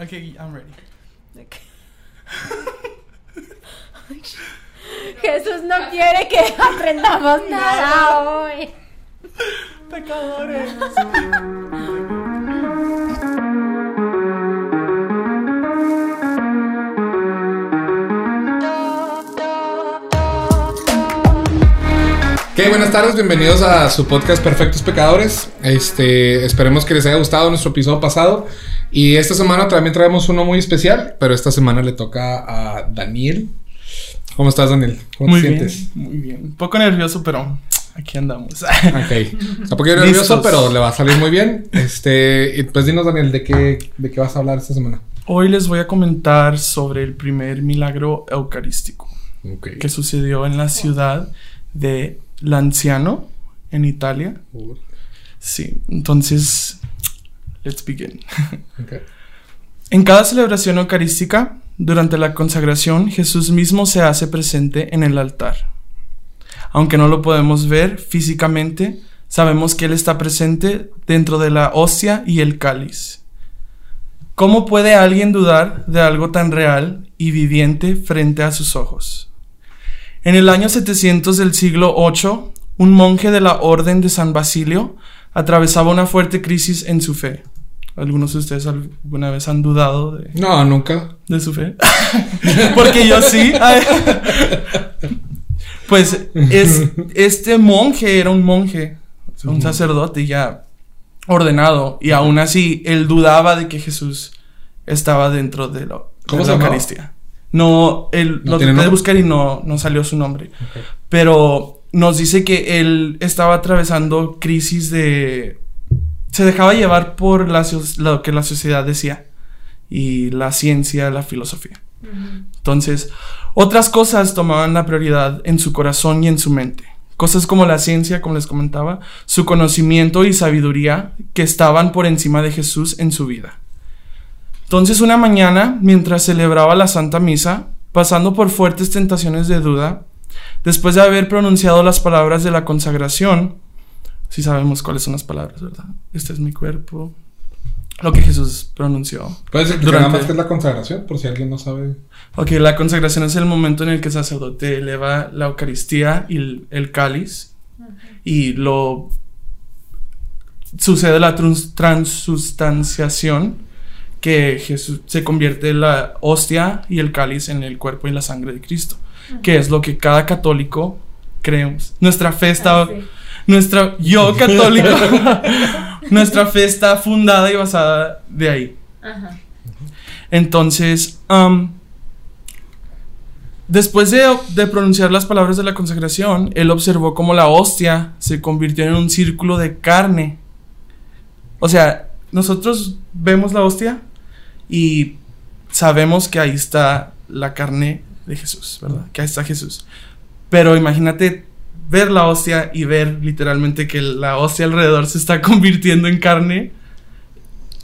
Okay, I'm ready. Jesús no quiere que aprendamos nada hoy. Pecadores. Ok, buenas tardes, bienvenidos a su podcast Perfectos Pecadores. Este, esperemos que les haya gustado nuestro episodio pasado. Y esta semana también traemos uno muy especial, pero esta semana le toca a Daniel. ¿Cómo estás, Daniel? ¿Cómo Muy te bien, sientes? muy bien. Un poco nervioso, pero aquí andamos. Ok. Un poquito nervioso, pero le va a salir muy bien. Este, y pues dinos, Daniel, ¿de qué, de qué vas a hablar esta semana? Hoy les voy a comentar sobre el primer milagro eucarístico que sucedió en la ciudad de Lanciano, en Italia. Sí, entonces, let's begin. En cada celebración eucarística, durante la consagración, Jesús mismo se hace presente en el altar. Aunque no lo podemos ver físicamente, sabemos que Él está presente dentro de la hostia y el cáliz. ¿Cómo puede alguien dudar de algo tan real y viviente frente a sus ojos? En el año 700 del siglo VIII, un monje de la Orden de San Basilio atravesaba una fuerte crisis en su fe. ¿Algunos de ustedes alguna vez han dudado de, No, nunca. de su fe? Porque yo sí. Pues es, este monje era un monje, un sacerdote ya ordenado, y aún así él dudaba de que Jesús estaba dentro de, lo, de ¿Cómo la se llamaba? Eucaristía. No, él ¿No lo traté de buscar y no, no salió su nombre. Pero nos dice que él estaba atravesando crisis de... Se dejaba llevar por la lo que la sociedad decía y la ciencia, la filosofía. Entonces, otras cosas tomaban la prioridad en su corazón y en su mente. Cosas como la ciencia, como les comentaba, su conocimiento y sabiduría que estaban por encima de Jesús en su vida. Entonces una mañana, mientras celebraba la Santa Misa, pasando por fuertes tentaciones de duda, después de haber pronunciado las palabras de la consagración, si sabemos cuáles son las palabras, ¿verdad? Este es mi cuerpo. Lo que Jesús pronunció. ¿Puedes explicar nada Durante- más qué es la consagración? Por si alguien no sabe. Ok, la consagración es el momento en el que el sacerdote eleva la Eucaristía y el, el cáliz y lo sucede la trans- transustanciación que Jesús se convierte la hostia y el cáliz en el cuerpo y la sangre de Cristo, que es lo que cada católico creemos. Nuestra fe está Ah, sí. Nuestra yo católico nuestra fe está fundada y basada de ahí. Ajá. Entonces, am, después de, de pronunciar las palabras de la consagración, él observó cómo la hostia se convirtió en un círculo de carne. O sea, nosotros vemos la hostia y sabemos que ahí está la carne de Jesús, ¿verdad? Que ahí está Jesús. Pero imagínate ver la hostia y ver literalmente que la hostia alrededor se está convirtiendo en carne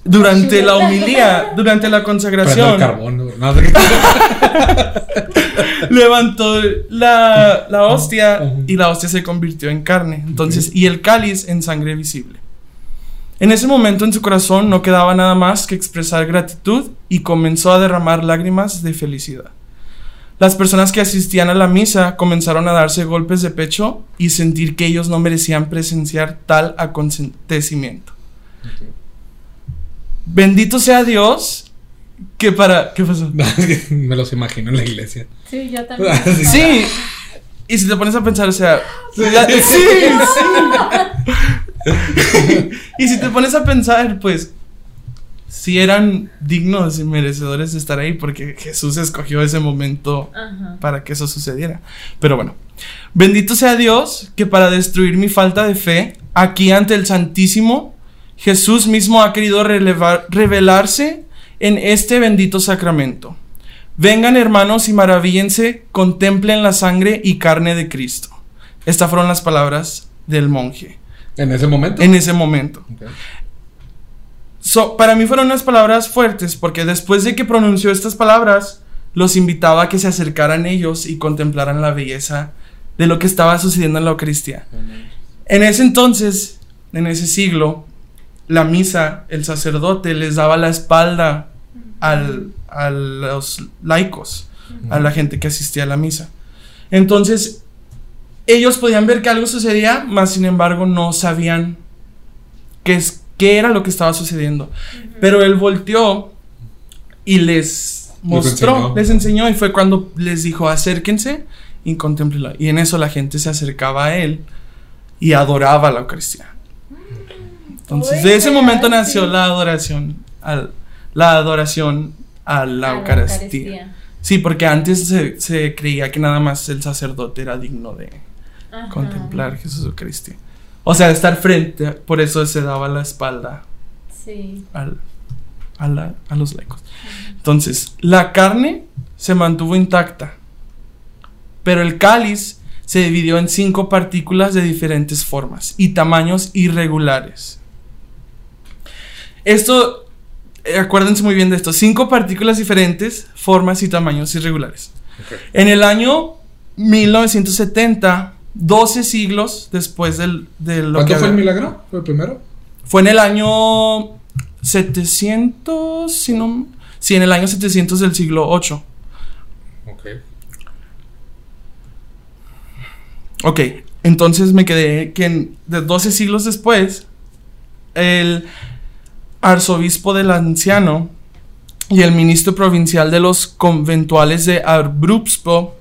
durante la homilía, durante la consagración. levantó la, la hostia y la hostia se convirtió en carne. Entonces, y el cáliz en sangre visible. En ese momento en su corazón no quedaba nada más que expresar gratitud y comenzó a derramar lágrimas de felicidad. Las personas que asistían a la misa comenzaron a darse golpes de pecho y sentir que ellos no merecían presenciar tal acontecimiento. Bendito sea Dios que para... ¿Qué pasó? Me los imagino en la iglesia. Sí, yo también. Sí. Y si te pones a pensar, o sea. la- sí, sí. y si te pones a pensar, pues. Si eran dignos y merecedores de estar ahí, porque Jesús escogió ese momento Ajá. para que eso sucediera. Pero bueno, bendito sea Dios que para destruir mi falta de fe, aquí ante el Santísimo, Jesús mismo ha querido relevar- revelarse en este bendito sacramento. Vengan hermanos y maravíllense, contemplen la sangre y carne de Cristo. Estas fueron las palabras del monje En ese momento. en ese momento. Para mí fueron unas palabras fuertes porque después de que pronunció estas palabras, los invitaba a que se acercaran ellos y contemplaran la belleza de lo que estaba sucediendo en la Eucaristía. En ese entonces, en ese siglo, la misa, el sacerdote les daba la espalda al, a los laicos, a la gente que asistía a la misa. Entonces, ellos podían ver que algo sucedía, mas sin embargo no sabían qué, es, qué era lo que estaba sucediendo. Pero él volteó y les mostró, enseñó. les enseñó y fue cuando les dijo acérquense y contemplenlo. Y en eso la gente se acercaba a él y adoraba la Eucaristía. Entonces, Uy, de ese momento nació la adoración al, la adoración a la, A la Eucaristía. Eucaristía. Sí, porque antes se, se creía que nada más el sacerdote era digno de Ajá. contemplar Jesús Eucaristía. O sea, de estar frente, por eso se daba la espalda Sí. al, a, la- a los laicos. Entonces, la carne se mantuvo intacta, pero el cáliz se dividió en cinco partículas de diferentes formas y tamaños irregulares. Esto, eh, acuérdense muy bien de esto, cinco partículas diferentes, formas y tamaños irregulares. En el año 1970, 12 siglos después del, de lo ¿Cuánto que fue el milagro? ¿Fue el primero? fue en el año 700, si no... Sí, en el año 700 del siglo 8. Ok. Ok, entonces me quedé que en, de 12 siglos después, el arzobispo del anciano y el ministro provincial de los conventuales de Abruzzo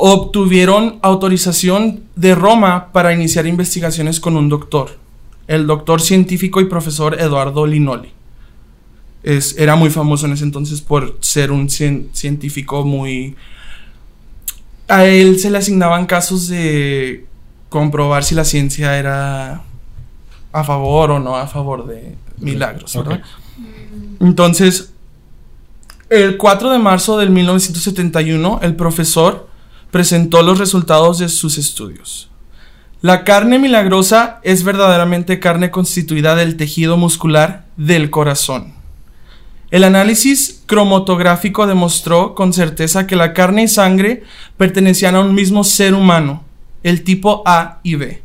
obtuvieron autorización de Roma para iniciar investigaciones con un doctor, el doctor científico y profesor Eduardo Linoli. Es, era muy famoso en ese entonces por ser un cien- científico muy... A él se le asignaban casos de comprobar si la ciencia era a favor o no a favor de milagros. ¿verdad? Entonces, el 4 de marzo del 1971, el profesor presentó los resultados de sus estudios. La carne milagrosa es verdaderamente carne constituida del tejido muscular del corazón. El análisis cromatográfico demostró con certeza que la carne y sangre pertenecían a un mismo ser humano, el tipo A y B.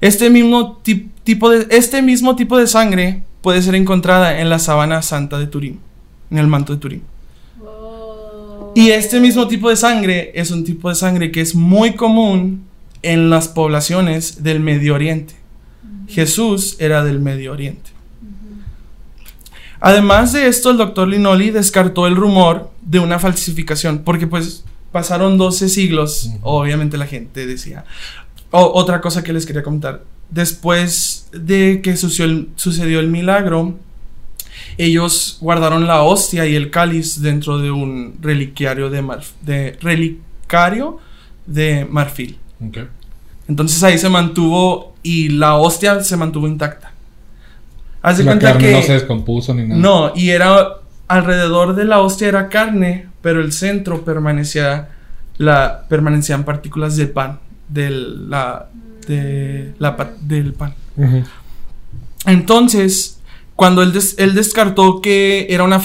Este mismo, ti- tipo de, este mismo tipo de sangre puede ser encontrada en la sabana santa de Turín, en el manto de Turín. Y este mismo tipo de sangre es un tipo de sangre que es muy común en las poblaciones del Medio Oriente. Jesús era del Medio Oriente. Además de esto, el doctor Linoli descartó el rumor de una falsificación, porque pues pasaron 12 siglos, obviamente la gente decía. O- otra cosa que les quería contar, después de que sucedió el, sucedió el milagro, ellos guardaron la hostia y el cáliz dentro de un reliquiario de, marf- de relicario de marfil. Entonces ahí se mantuvo y la hostia se mantuvo intacta. Haz de La cuenta carne que no se descompuso ni nada. no, y era alrededor de la hostia era carne, pero el centro permanecía la permanecían partículas de pan, del la de la del pan. Entonces, cuando él, des- él descartó que, era una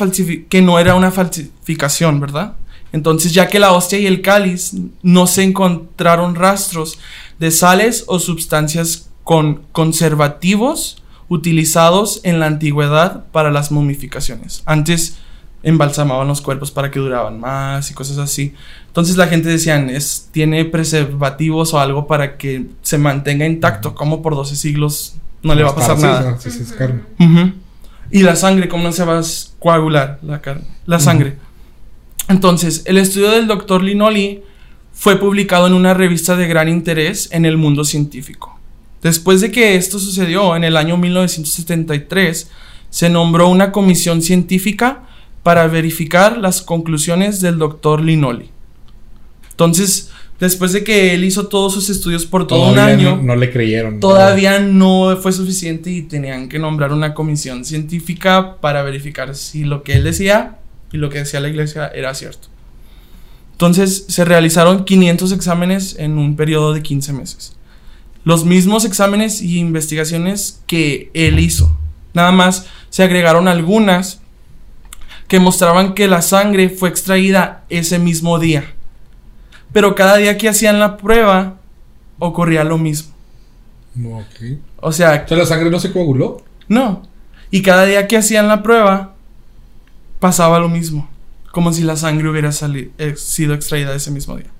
que no era una falsificación, ¿verdad? Entonces, ya que la hostia y el cáliz no se encontraron rastros de sales o sustancias con conservativos utilizados en la antigüedad para las momificaciones. Antes embalsamaban los cuerpos para que duraban más y cosas así. Entonces la gente decían, es, tiene preservativos o algo para que se mantenga intacto, como por 12 siglos no le va a pasar nada. sí, sí, es carne. Y la sangre, ¿cómo no se va a coagular la carne? La sangre. Entonces, el estudio del doctor Linoli fue publicado en una revista de gran interés en el mundo científico. Después de que esto sucedió en el año 1973, se nombró una comisión científica para verificar las conclusiones del doctor Linoli. Entonces, después de que él hizo todos sus estudios por todo un año, No, no le creyeron. todavía no fue suficiente y tenían que nombrar una comisión científica para verificar si lo que él decía y lo que decía la iglesia era cierto. Entonces se realizaron 500 exámenes en un periodo de 15 meses. Los mismos exámenes y investigaciones que él hizo. Nada más se agregaron algunas que mostraban que la sangre fue extraída ese mismo día. Pero cada día que hacían la prueba ocurría lo mismo. No, ok. O sea, O sea, la sangre no se coaguló. no. Y cada día que hacían la prueba, pasaba lo mismo, como si la sangre hubiera eh, sido extraída ese mismo día.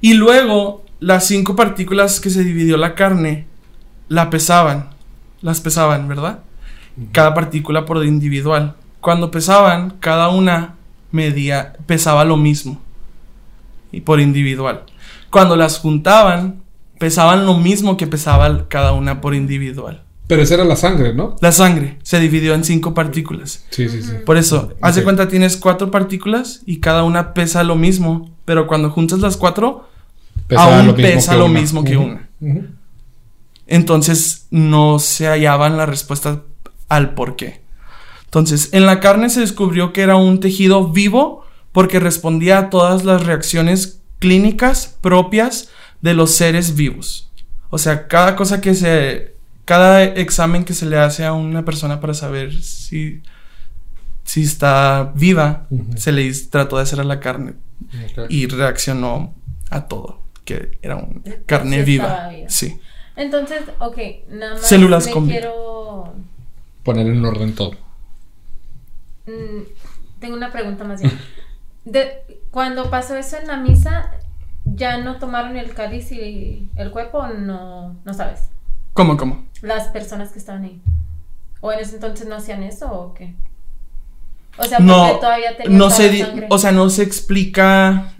Y luego las cinco partículas que se dividió la carne la pesaban, las pesaban, ¿verdad? Cada partícula por individual. Cuando pesaban, cada una medía, pesaba lo mismo y por individual. Cuando las juntaban, pesaban lo mismo que pesaba cada una por individual. Pero esa era la sangre, ¿no? La sangre se dividió en cinco partículas. Sí, sí, sí. Por eso, haz de Ok. cuenta, tienes cuatro partículas y cada una pesa lo mismo. Pero cuando juntas las cuatro, Pesaba aún lo pesa lo una. mismo que una. entonces no se hallaban la respuesta al por qué. Entonces, en la carne se descubrió que era un tejido vivo porque respondía a todas las reacciones clínicas propias de los seres vivos. O sea, cada cosa que se. Cada examen que se le hace a una persona para saber si. si está viva, se le trató de hacer a la carne Ok. y reaccionó a todo. Que era una carne Sí viva. estaba viva. Sí. Entonces, ok, nada más Células me con- quiero... Poner en orden todo. mm, tengo una pregunta más bien. De, cuando pasó eso en la misa, ¿ya no tomaron el cáliz y el cuerpo o no, no sabes? ¿Cómo, cómo? Las personas que estaban ahí. ¿O en ese entonces no hacían eso o qué? O sea, porque No, todavía tenían no se, sangre. o sea, no se explica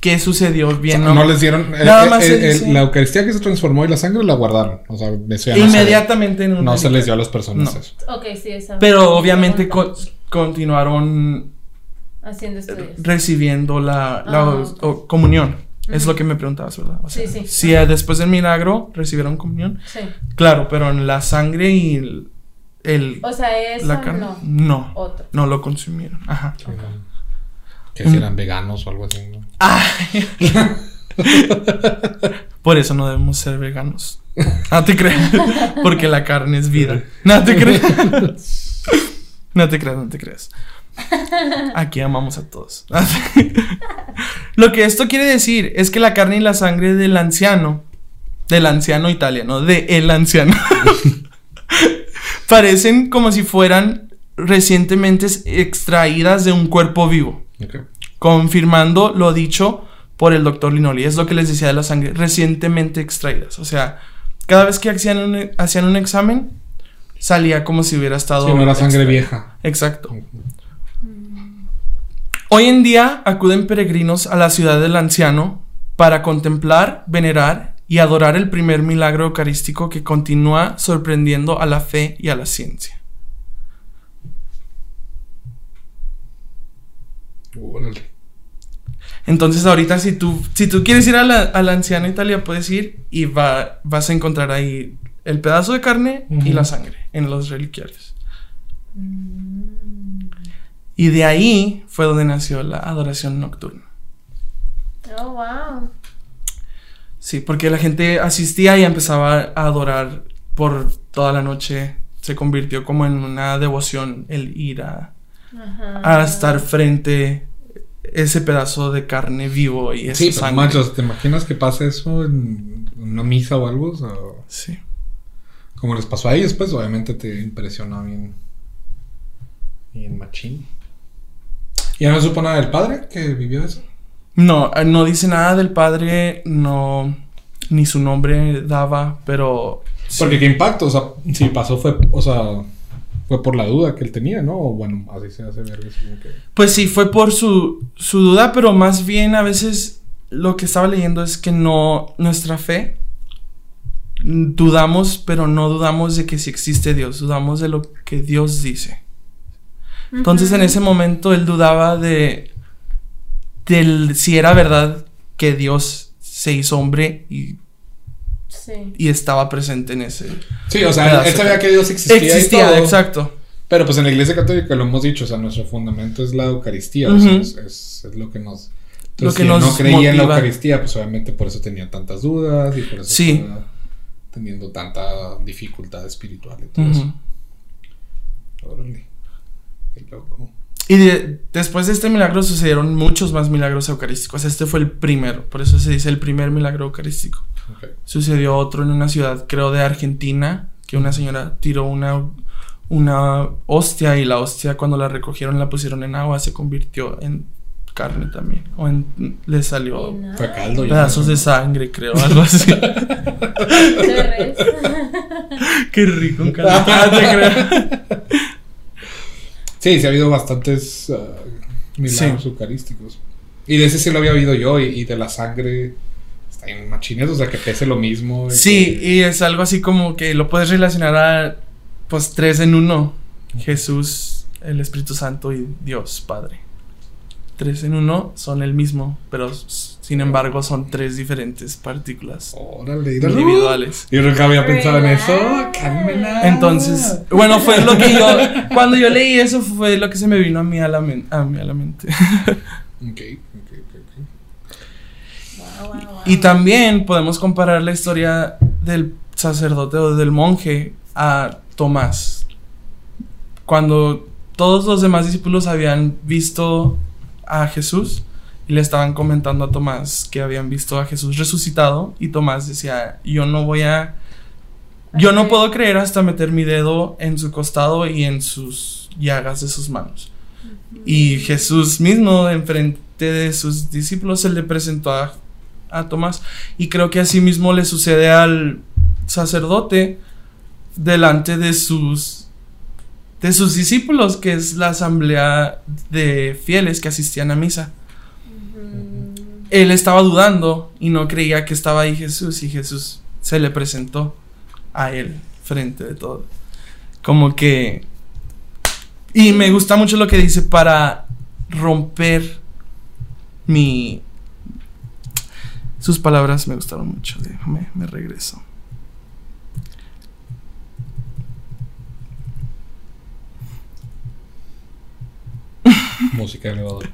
qué sucedió bien. O sea, ¿no? no les dieron. eh, Nada eh, más se eh, la Eucaristía que se transformó y la sangre la guardaron. O sea, eso ya no se- Inmediatamente en un No se les dio a las personas No. eso. Ok, sí, esa. Pero obviamente Con- co- continuaron Haciendo estudios. recibiendo la, la Ah, o- ok. o- comunión. Es lo que me preguntabas, ¿verdad? O sea, Sí, sí. Si eh, después del milagro recibieron comunión, Sí. claro, pero en la sangre y el, el- O sea, eso la carne, no. no, Otro. no lo consumieron. Ajá. Que si eran veganos o algo así. ¿no? Por eso no debemos ser veganos. No te creas. Porque la carne es vida. No te creas. No te creas, no te creas. Aquí amamos a todos. Lo que esto quiere decir es que la carne y la sangre del anciano, del anciano italiano, de el anciano, parecen como si fueran recientemente extraídas de un cuerpo vivo confirmando lo dicho por el doctor Linoli. Es lo que les decía de la sangre recientemente extraídas. O sea, cada vez que hacían un, hacían un examen, salía como si hubiera estado. Sí, no era sangre extraída. vieja. Exacto. Hoy en día acuden peregrinos a la ciudad del anciano para contemplar, venerar y adorar el primer milagro eucarístico que continúa sorprendiendo a la fe y a la ciencia. Órale. Entonces ahorita si tú, si tú quieres ir a la, a la anciana Italia, puedes ir y va, vas a encontrar ahí el pedazo de carne y la sangre en los reliquiarios. Y de ahí fue donde nació la adoración nocturna. Oh, wow. Sí, porque la gente asistía y empezaba a adorar por toda la noche. Se convirtió como en una devoción el ir a, Ajá. a estar frente ese pedazo de carne vivo y esa Sí, sangre. manchos, ¿te imaginas que pase eso en una misa o algo? O Sí. como les pasó a ellos, pues obviamente te impresiona bien. Bien machín. ¿Ya no supo nada del padre que vivió eso? No, eh, no dice nada del padre, no, ni su nombre daba, pero... sí. Porque qué impacto, o sea, si pasó fue, o sea, fue por la duda que él tenía, ¿no? O bueno, así se hace ver que... Pues sí, fue por su, su duda, pero más bien a veces lo que estaba leyendo es que no, nuestra fe, mm, dudamos, pero no dudamos de que sí existe Dios, dudamos de lo que Dios dice. Entonces en ese momento él dudaba de, del si era verdad que Dios se hizo hombre y, Sí. y estaba presente en ese... Sí, o sea, él sabía que Dios existía. y Existía, todo, exacto. Pero pues en la iglesia católica lo hemos dicho, o sea, nuestro fundamento es la Eucaristía, o sea, es, es- es lo que nos... Lo Entonces, que si nos no creía en la. Eucaristía, pues obviamente por eso tenía tantas dudas y por eso Sí. estaba teniendo tanta dificultad espiritual y todo eso. Órale. Qué loco. Y de- después de este milagro sucedieron muchos más milagros eucarísticos. Este fue el primero, por eso se dice el primer milagro eucarístico. Sucedió otro en una ciudad, creo de Argentina, que una señora tiró una, una hostia y la hostia cuando la recogieron la pusieron en agua se convirtió en carne también. O en, le salió pedazos de sangre, creo, algo así. Qué rico un caldo. Sí, sí ha habido bastantes ah, milagros Sí. eucarísticos. Y de ese sí lo había oído yo. Y, y de la sangre. Está en machines, o sea, que pese lo mismo. Sí, que- y es algo así como que lo puedes relacionar a pues tres en uno. Jesús, el Espíritu Santo y Dios Padre. Tres en uno son el mismo, pero sin embargo son tres diferentes partículas Órale, individuales. Yo nunca había pensado en eso. Cálmela. Entonces, bueno, fue lo que yo cuando yo leí eso fue lo que se me vino a mí a la, men- a mí a la mente. Ok, ok, ok, ok. Wow, wow, wow. Y también podemos comparar la historia del sacerdote o del monje a Tomás. Cuando todos los demás discípulos habían visto a Jesús y le estaban comentando a Tomás que habían visto a Jesús resucitado y Tomás decía, yo no voy a... Yo no puedo creer hasta meter mi dedo en su costado y en sus llagas de sus manos. Y Jesús mismo, enfrente de sus discípulos, se le presentó a, a Tomás. Y creo que así mismo le sucede al sacerdote delante de sus, de sus discípulos, que es la asamblea de fieles que asistían a misa. Él estaba dudando y no creía que estaba ahí Jesús y Jesús se le presentó a él frente de todo. Como que... Y me gusta mucho lo que dice para romper mi... Sus palabras me gustaron mucho. Déjame, me regreso. Música de elevador.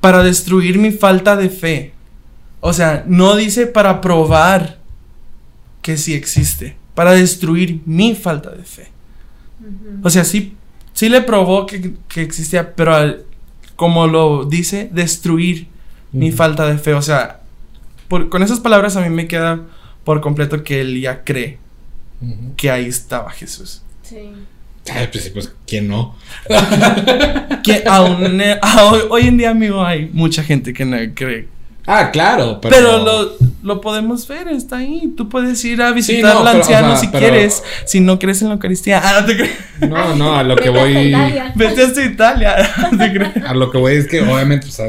Para destruir mi falta de fe. O sea, no dice para probar que sí existe. Para destruir mi falta de fe. O sea, sí, sí le probó que, que existía, pero al- como lo dice, destruir mi falta de fe. O sea, por- con esas palabras a mí me queda por completo que él ya cree Que ahí estaba Jesús. Sí. Ay, pues pues, ¿quién no? Que aún a hoy, hoy en día, amigo, hay mucha gente que no cree. Ah, claro, pero. Pero, lo, lo podemos ver, está ahí. Tú puedes ir a visitar no, al pero, o anciano sea, si pero- quieres, si no crees en la Eucaristía. Ah, no te crees. No, no, a lo que Vete hasta voy. Italia. Vete hasta Italia. No te crees. A lo que voy es que, obviamente, o sea,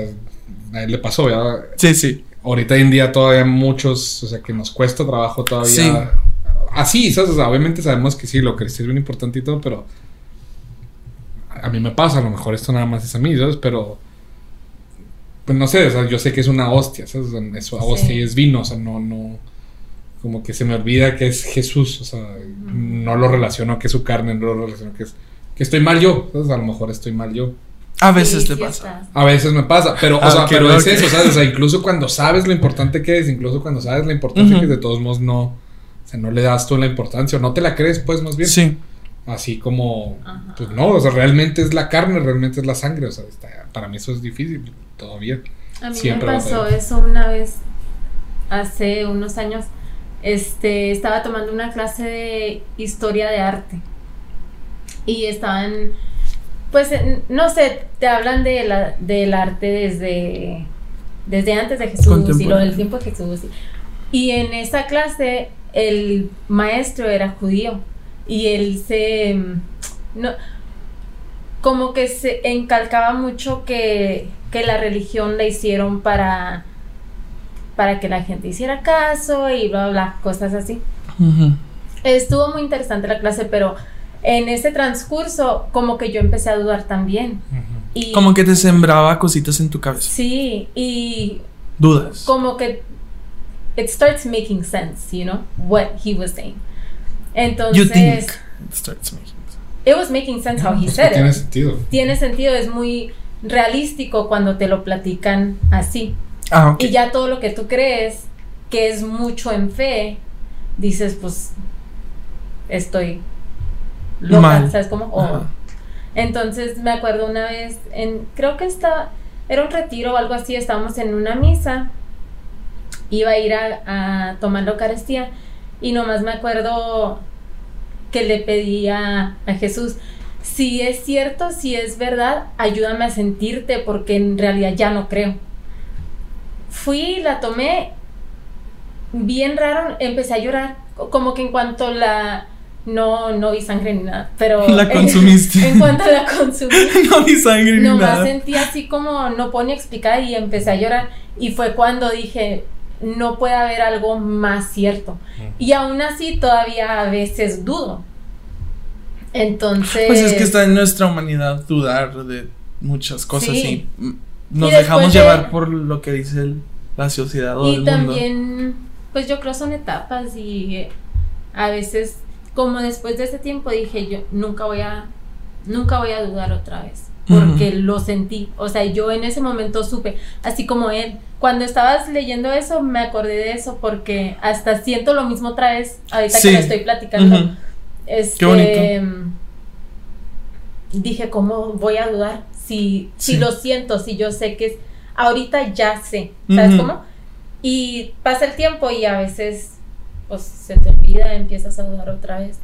a él le pasó, ¿verdad? Sí, sí. Ahorita en día todavía muchos, o sea, que nos cuesta trabajo todavía. Sí. Así, ¿sabes? O sea, obviamente sabemos que sí, lo que es bien importante y todo, pero. A mí me pasa, a lo mejor esto nada más es a mí, ¿sabes? Pero. Pues no sé, o sea, yo sé que es una hostia, ¿sabes? O sea, es una hostia Sí. y es vino, o sea, no, no. Como que se me olvida que es Jesús, o sea, no lo relaciono que es su carne, no lo relaciono que es. Que estoy mal yo, ¿sabes? A lo mejor estoy mal yo. A veces Sí, te sí pasa. estás. A veces me pasa, pero, o Ah, sea, pero es eso, ¿sabes? O sea, incluso cuando sabes lo importante que es, incluso cuando sabes la importancia Ujú. que es, de todos modos no, sea, no le das tú la importancia, o no te la crees, pues, más bien. Sí. Así como, Ajá. pues no, o sea, realmente es la carne, realmente es la sangre, o sea, está- para mí eso es difícil todavía. A mí Siempre me pasó eso una vez, hace unos años. Este, estaba tomando una clase de historia de arte. Y estaban, pues, no sé, te hablan de la, del arte desde, desde antes de Jesús y lo del tiempo de Jesús. Y en esa clase, el maestro era judío. Y él se, no, como que se encalcaba mucho que, que la religión la hicieron para, para que la gente hiciera caso y bla, bla, bla, cosas así. Estuvo muy interesante la clase, pero en ese transcurso como que yo empecé a dudar también. Y, Como que te sembraba cositas en tu cabeza. Sí, y Dudas. como que it starts making sense, you know, what he was saying. You think. Entonces, it starts making sense. it was making sense how he said tiene it. sentido. tiene sentido, es muy realístico cuando te lo platican así. Ah. Y ya todo lo que tú crees que es mucho en fe, dices, pues estoy loca, Mal. ¿sabes cómo? O- Ajá. entonces me acuerdo una vez, en, creo que estaba, era un retiro o algo así, estábamos en una misa iba a ir a, a tomar la Eucaristía y nomás me acuerdo que le pedía a Jesús, si es cierto, si es verdad, ayúdame a sentirte porque en realidad ya no creo. Fui, la tomé, bien raro, empecé a llorar, como que en cuanto la... No, no vi sangre ni nada, pero... La consumiste. En, cuanto la consumí. no vi sangre ni nomás nada. sentí así como no puedo ni explicar y empecé a llorar. Y fue cuando dije, no puede haber algo más cierto. Y aún así todavía a veces dudo. Entonces... Pues es que está en nuestra humanidad dudar de muchas cosas Sí. y mm, nos Y dejamos de- llevar por lo que dice el- la sociedad o el Y mundo. también, pues yo creo son etapas y a veces, como después de ese tiempo dije, yo nunca voy a, nunca voy a dudar otra vez, porque lo sentí, o sea, yo en ese momento supe, así como él, cuando estabas leyendo eso, me acordé de eso, porque hasta siento lo mismo otra vez, ahorita Sí. que lo estoy platicando. Ujú. Este, Qué bonito. Dije, ¿cómo voy a dudar? Si, lo siento, si yo sé que es, ahorita ya sé, ¿sabes cómo? Y pasa el tiempo y a veces, pues se te olvida, empiezas a dudar otra vez.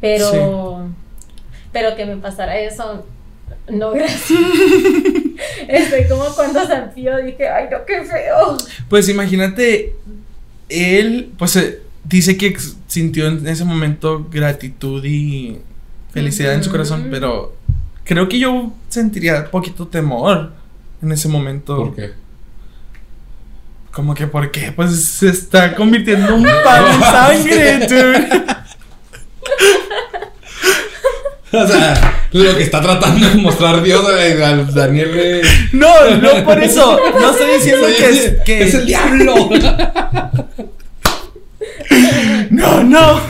Pero, pero que me pasara eso, no gracias. Estoy como cuando San Pío dije, ay no, qué feo. Pues imagínate, él, pues eh, dice que sintió en ese momento gratitud y felicidad en su corazón, pero creo que yo sentiría poquito temor en ese momento. ¿Por qué? Como que, ¿por qué? Pues se está convirtiendo en un pan en sangre, dude. O sea, lo que está tratando de mostrar Dios a, a Daniel eh, No, no por eso. No estoy diciendo que es, que es el diablo. No, no.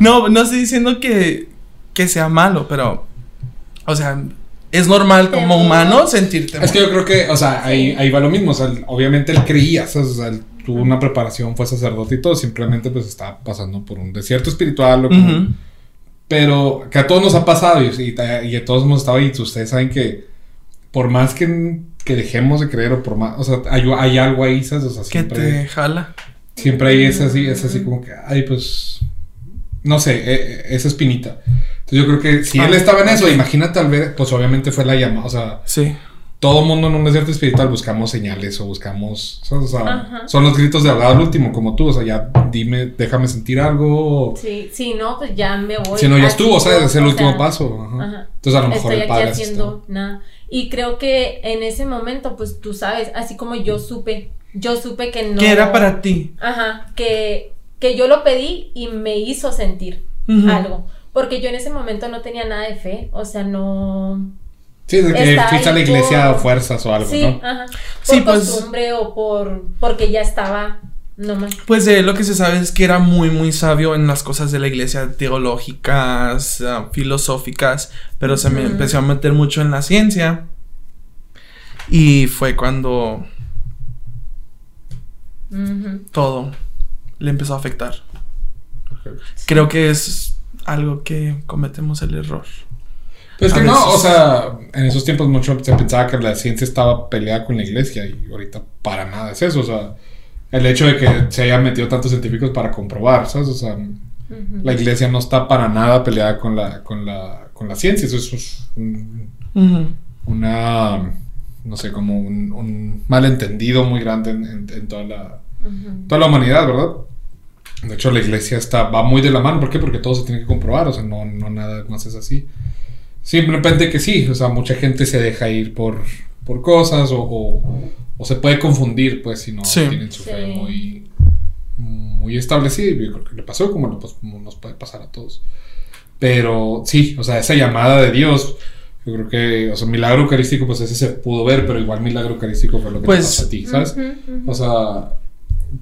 No, no estoy diciendo que, que sea malo, pero. O sea, es normal como humano sentirte. Es que yo creo que, o sea, ahí, ahí va lo mismo. O sea, obviamente él creía, ¿sabes? o sea, él tuvo una preparación, fue sacerdote y todo. Simplemente, pues, estaba pasando por un desierto espiritual. o como-. Pero que a todos nos ha pasado y, y, y a todos hemos estado ahí. Ustedes saben que por más que, que dejemos de creer o por más, o sea, hay, hay algo ahí, ¿sabes? O sea, Que siempre, te jala. siempre hay ese así, es así como que, ay, pues, no sé, eh, eh, esa espinita. Entonces yo creo que si él Ah, estaba en eso, ok. imagina tal vez, pues obviamente fue la llamada, o sea, Sí. Todo mundo en un desierto espiritual buscamos señales o buscamos. O sea, son los gritos de ahogado al último, como tú, o sea, ya dime, déjame sentir algo. Sí, sí, no, pues ya me voy. Si no, ya estuvo, ¿sabes? Es el o último sea, paso. ajá. Ajá. Entonces a lo mejor Estoy el aquí padre así haciendo nada. Y creo que en ese momento, pues tú sabes, así como yo supe, yo supe que no. Que era para ti. Ajá, que, que yo lo pedí y me hizo sentir Ujú. algo. Porque yo en ese momento no tenía nada de fe, o sea, no. Sí, de que fuiste a la iglesia por- a fuerzas o algo, sí, ¿no? ajá. Por Sí, pues- costumbre o por. porque ya estaba nomás. Pues de él lo que se sabe es que era muy, muy sabio en las cosas de la iglesia teológicas, ah, filosóficas, pero se me empezó a meter mucho en la ciencia. Y fue cuando todo le empezó a afectar. Creo que es algo que cometemos el error. Es que A no, o sea, en esos tiempos mucho se pensaba que la ciencia estaba peleada con la iglesia y ahorita para nada es eso, o sea, el hecho de que se hayan metido tantos científicos para comprobar, ¿sabes? O sea, la iglesia no está para nada peleada con la, con la, con la ciencia, eso es un- una, no sé, como un, un malentendido muy grande en, en- en toda la, toda la humanidad, ¿verdad? De hecho, la iglesia está, va muy de la mano. ¿Por qué? Porque todo se tiene que comprobar. O sea, no, no nada más es así. Simplemente que sí. O sea, mucha gente se deja ir por, por cosas o, o, o se puede confundir, pues, si no Sí. tienen su fe Sí. muy, muy establecida. Y yo creo que le pasó como, lo- pues, como nos puede pasar a todos. Pero sí, o sea, esa llamada de Dios. Yo creo que, o sea, milagro eucarístico, pues ese se pudo ver, pero igual milagro eucarístico fue lo que Pues, te pasó a ti, ¿sabes? Ujú, ujú. O sea,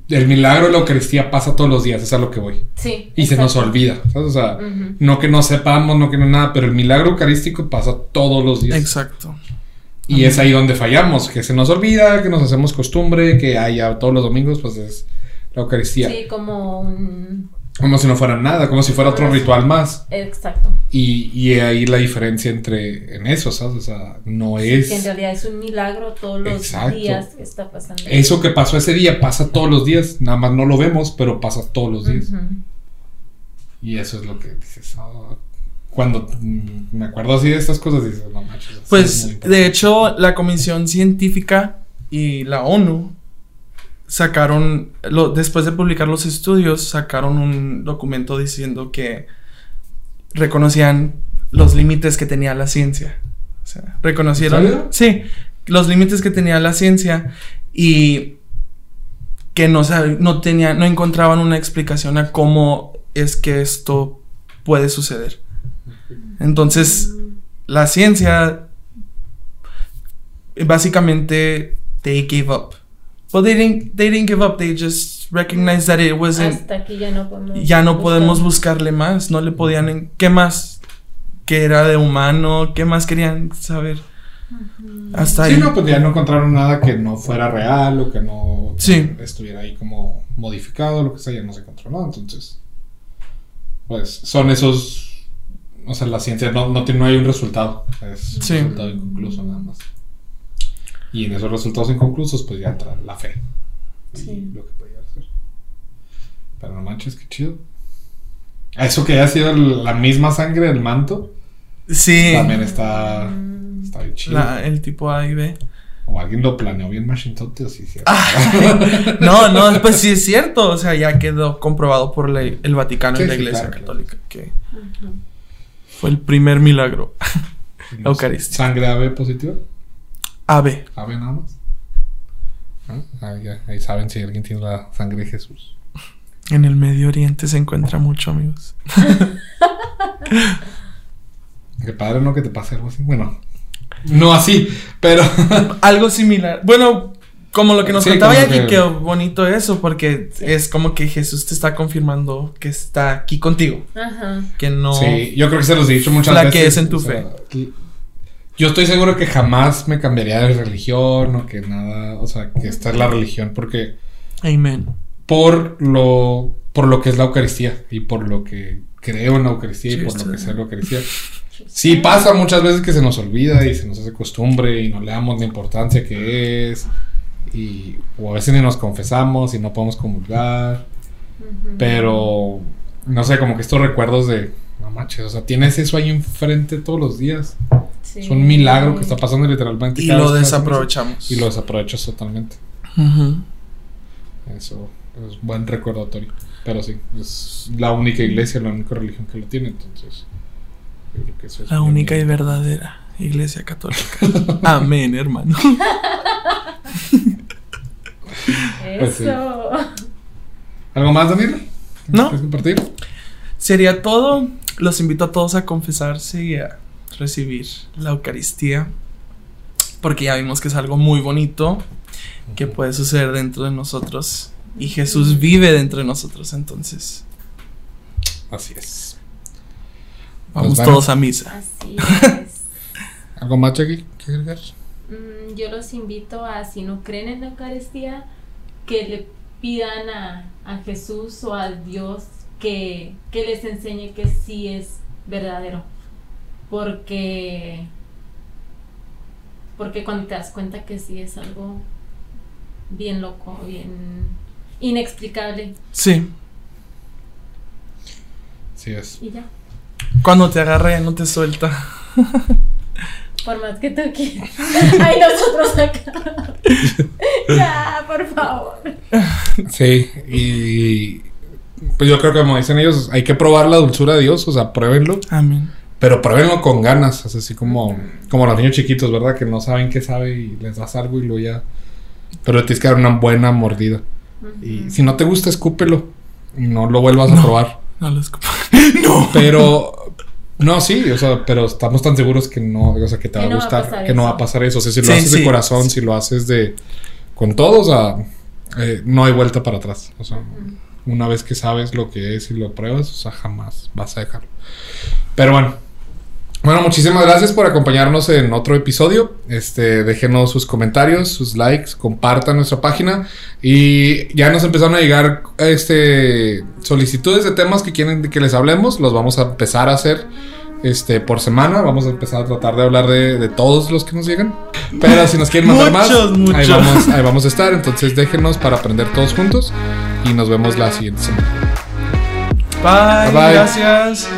el milagro de la Eucaristía pasa todos los días, es a lo que voy. Sí. Y se nos olvida, ¿sabes? O sea, no que no sepamos, no que no nada, pero el milagro eucarístico pasa todos los días. Exacto. Y es ahí donde fallamos, que se nos olvida, que nos hacemos costumbre, que haya todos los domingos, pues es la Eucaristía. Sí, como un. Como si no fuera nada, como si fuera otro ritual más. Exacto. Y, y ahí la diferencia entre en eso, ¿sabes? O sea, no es. Que en realidad es un milagro todos los Exacto. días que está pasando. Eso que pasó ese día pasa todos los días. Nada más no lo vemos, pero pasa todos los días. Ujú. Y eso es lo que dices. ah, cuando mm, me acuerdo así de estas cosas, dices, no manches. Pues importante". de hecho la Comisión Científica y la ONU sacaron, lo- después de publicar los estudios, sacaron un documento diciendo que reconocían los límites que tenía la ciencia. O sea, reconocieron, sí, los límites que tenía la ciencia y que no, no tenía, no encontraban una explicación a cómo es que esto puede suceder. Entonces, la ciencia básicamente they gave up. Well, they didn't they didn't give up. They just recognized that it wasn't Hasta aquí ya no podemos. ya no buscar. podemos buscarle más, no le podían en- ¿qué más? ¿Qué era de humano? ¿Qué más querían saber? Hasta ahí. Sí, no, pues ya no encontraron nada que no fuera real o que no Sí. estuviera ahí como modificado, lo que sea, ya no se encontró nada. Entonces, pues son esos. O sea, la ciencia no, no, tiene, no hay un resultado. Es un Sí. resultado inconcluso nada más. Y en esos resultados inconclusos, pues ya entra la fe. Y Sí. lo que puede llegar a ser. Pero no manches, qué chido. Eso que haya sido la misma sangre del manto, Sí. también está, Mm. está bien chido. La- el tipo A y B. O alguien lo planeó bien machintote o sí, sí. No, no, pues sí es cierto. O sea, ya quedó comprobado por la- el Vaticano Sí, y la sí, Iglesia claro, claro. Católica que fue el primer milagro. Eucaristía. ¿Sangre AB positiva? AB. AB nada más. Ah, ah, ya, ahí saben si alguien tiene la sangre de Jesús. En el Medio Oriente se encuentra mucho, amigos. Qué padre, ¿no? Que te pase algo así. Bueno, no así, pero. Algo similar. Bueno, como lo que nos Sí, contaba Jackie, que- qué bonito eso, porque es como que Jesús te está confirmando que está aquí contigo. Ajá. Que no. Sí, yo creo que se los he dicho muchas La veces. que es en tu o sea, Yo estoy seguro que jamás me cambiaría de religión o que nada. O sea, que esta es la religión porque. Amén. por lo por lo que es la Eucaristía y por lo que creo en la Eucaristía y por lo que sea la Eucaristía. Sí pasa muchas veces que se nos olvida y se nos hace costumbre y no le damos la importancia que es y o a veces ni nos confesamos y no podemos comulgar, pero no sé, como que estos recuerdos de no manches, o sea, tienes eso ahí enfrente todos los días. Sí. Es un milagro que está pasando literalmente Y cada lo desaprovechamos. y lo desaprovechas totalmente. Eso es buen recordatorio. Pero sí, es la única iglesia, la única religión que lo tiene, entonces. Yo creo que eso es La bien única y verdadera Iglesia Católica. Amén, hermano. Pues sí. Eso. ¿Algo más, Daniel? No. ¿Quieres compartir? Sería todo. Los invito a todos a confesarse y a recibir la Eucaristía. Porque ya vimos que es algo muy bonito que puede suceder dentro de nosotros. Y Jesús vive dentro de nosotros. Entonces, Así es. vamos bueno. todos a misa. Así es. ¿Algo más, Jackie? ¿Qué agregar? Mm, Yo los invito a, si no creen en la Eucaristía, que le pidan a, a Jesús o a Dios que, que les enseñe que sí es verdadero. Porque, porque cuando te das cuenta que sí es algo bien loco, bien inexplicable. Sí. Así es. Y ya, Cuando te agarra ya no te suelta. por más que tú quieras. Ay, nosotros acá. ya, por favor. Sí, y. Pues yo creo que, como dicen ellos, hay que probar la dulzura de Dios, o sea, pruébenlo. Amén. Pero pruébenlo con ganas, es así como, como los niños chiquitos, ¿verdad? Que no saben qué sabe y les das algo y luego ya. Pero le tienes que dar una buena mordida. Y si no te gusta, escúpelo. Y no lo vuelvas a probar. No lo escupo. no. Pero. No, sí, o sea, pero estamos tan seguros que no, o sea, que te va a no va a gustar, que no va a eso. pasar eso. O sea, si lo Sí, haces de corazón, sí. si lo haces de. con todo, o sea, eh, no hay vuelta para atrás. O sea, una vez que sabes lo que es y lo pruebas, o sea, jamás vas a dejarlo. Pero bueno, Bueno, muchísimas gracias por acompañarnos en otro episodio. Este, déjenos sus comentarios, sus likes, compartan nuestra página y ya nos empezaron a llegar este solicitudes de temas que quieren que les hablemos, los vamos a empezar a hacer este por semana, vamos a empezar a tratar de hablar de, de todos los que nos llegan. Pero si nos quieren mandar más, Muchos, ahí muchos. vamos, ahí vamos a estar, entonces déjenos para aprender todos juntos y nos vemos la siguiente semana. Bye, Bye, bye. gracias.